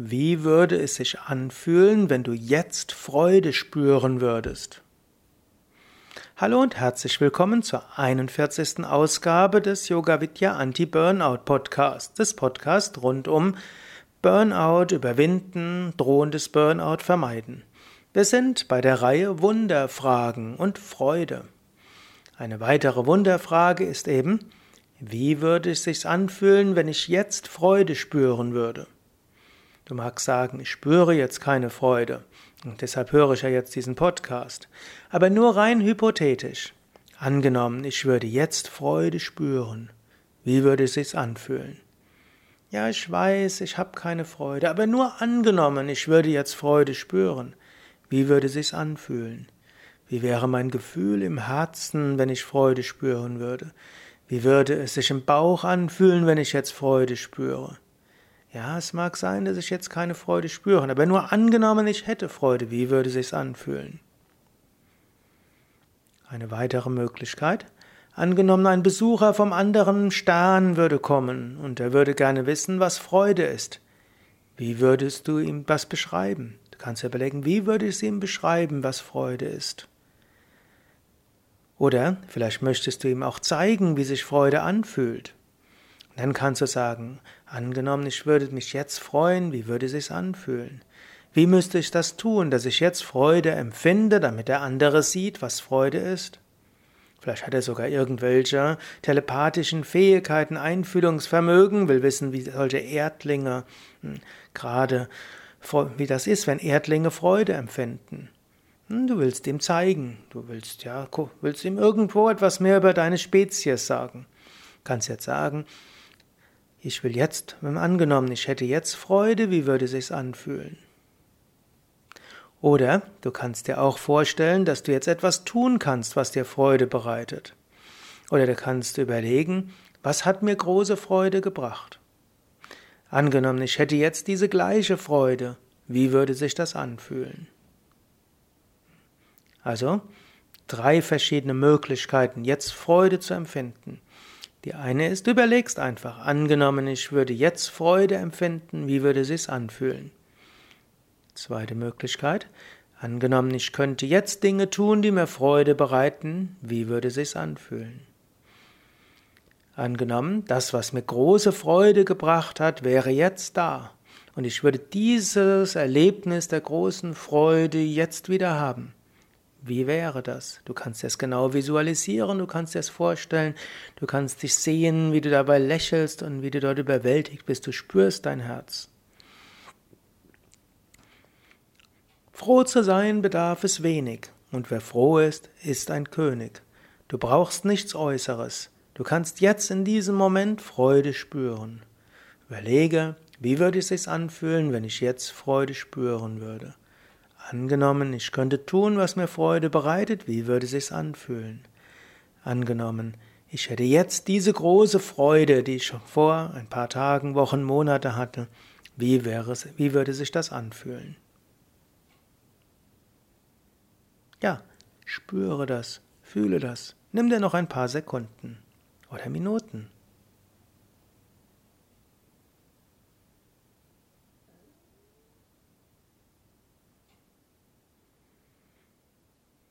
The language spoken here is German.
Wie würde es sich anfühlen, wenn du jetzt Freude spüren würdest? Hallo und herzlich willkommen zur 41. Ausgabe des Yoga Vidya Anti-Burnout Podcasts, des Podcasts rund um Burnout überwinden, drohendes Burnout vermeiden. Wir sind bei der Reihe Wunderfragen und Freude. Eine weitere Wunderfrage ist eben, wie würde es sich anfühlen, wenn ich jetzt Freude spüren würde? Du magst sagen, ich spüre jetzt keine Freude und deshalb höre ich ja jetzt diesen Podcast. Aber nur rein hypothetisch. Angenommen, ich würde jetzt Freude spüren. Wie würde es sich anfühlen? Ja, ich weiß, ich habe keine Freude, aber nur angenommen, ich würde jetzt Freude spüren. Wie würde es sich anfühlen? Wie wäre mein Gefühl im Herzen, wenn ich Freude spüren würde? Wie würde es sich im Bauch anfühlen, wenn ich jetzt Freude spüre? Ja, es mag sein, dass ich jetzt keine Freude spüre, aber nur angenommen, ich hätte Freude, wie würde sich's anfühlen? Eine weitere Möglichkeit. Angenommen, ein Besucher vom anderen Stern würde kommen und er würde gerne wissen, was Freude ist. Wie würdest du ihm das beschreiben? Du kannst dir überlegen, wie würdest du ihm beschreiben, was Freude ist? Oder vielleicht möchtest du ihm auch zeigen, wie sich Freude anfühlt. Dann kannst du sagen, angenommen, ich würde mich jetzt freuen, wie würde es sich anfühlen? Wie müsste ich das tun, dass ich jetzt Freude empfinde, damit der andere sieht, was Freude ist? Vielleicht hat er sogar irgendwelche telepathischen Fähigkeiten, Einfühlungsvermögen, will wissen, wie solche Erdlinge hm, gerade, wie das ist, wenn Erdlinge Freude empfinden. Hm, du willst ihm zeigen, du willst ja, willst ihm irgendwo etwas mehr über deine Spezies sagen. Kannst jetzt sagen, ich will jetzt, wenn angenommen, ich hätte jetzt Freude, wie würde es sich anfühlen? Oder du kannst dir auch vorstellen, dass du jetzt etwas tun kannst, was dir Freude bereitet. Oder du kannst überlegen, was hat mir große Freude gebracht? Angenommen, ich hätte jetzt diese gleiche Freude, wie würde sich das anfühlen? Also, drei verschiedene Möglichkeiten, jetzt Freude zu empfinden. Die eine ist, du überlegst einfach, angenommen, ich würde jetzt Freude empfinden, wie würde es sich anfühlen? Zweite Möglichkeit, angenommen, ich könnte jetzt Dinge tun, die mir Freude bereiten, wie würde es sich anfühlen? Angenommen, das, was mir große Freude gebracht hat, wäre jetzt da. Und ich würde dieses Erlebnis der großen Freude jetzt wieder haben. Wie wäre das? Du kannst es genau visualisieren, du kannst es vorstellen, du kannst dich sehen, wie du dabei lächelst und wie du dort überwältigt bist, du spürst dein Herz. Froh zu sein bedarf es wenig, und wer froh ist, ist ein König. Du brauchst nichts Äußeres, du kannst jetzt in diesem Moment Freude spüren. Überlege, wie würde es sich anfühlen, wenn ich jetzt Freude spüren würde? Angenommen, ich könnte tun, was mir Freude bereitet, wie würde sich's anfühlen? Angenommen, ich hätte jetzt diese große Freude, die ich schon vor ein paar Tagen, Wochen, Monate hatte, wie wäre es, wie würde sich das anfühlen? Ja, spüre das, fühle das. Nimm dir noch ein paar Sekunden oder Minuten.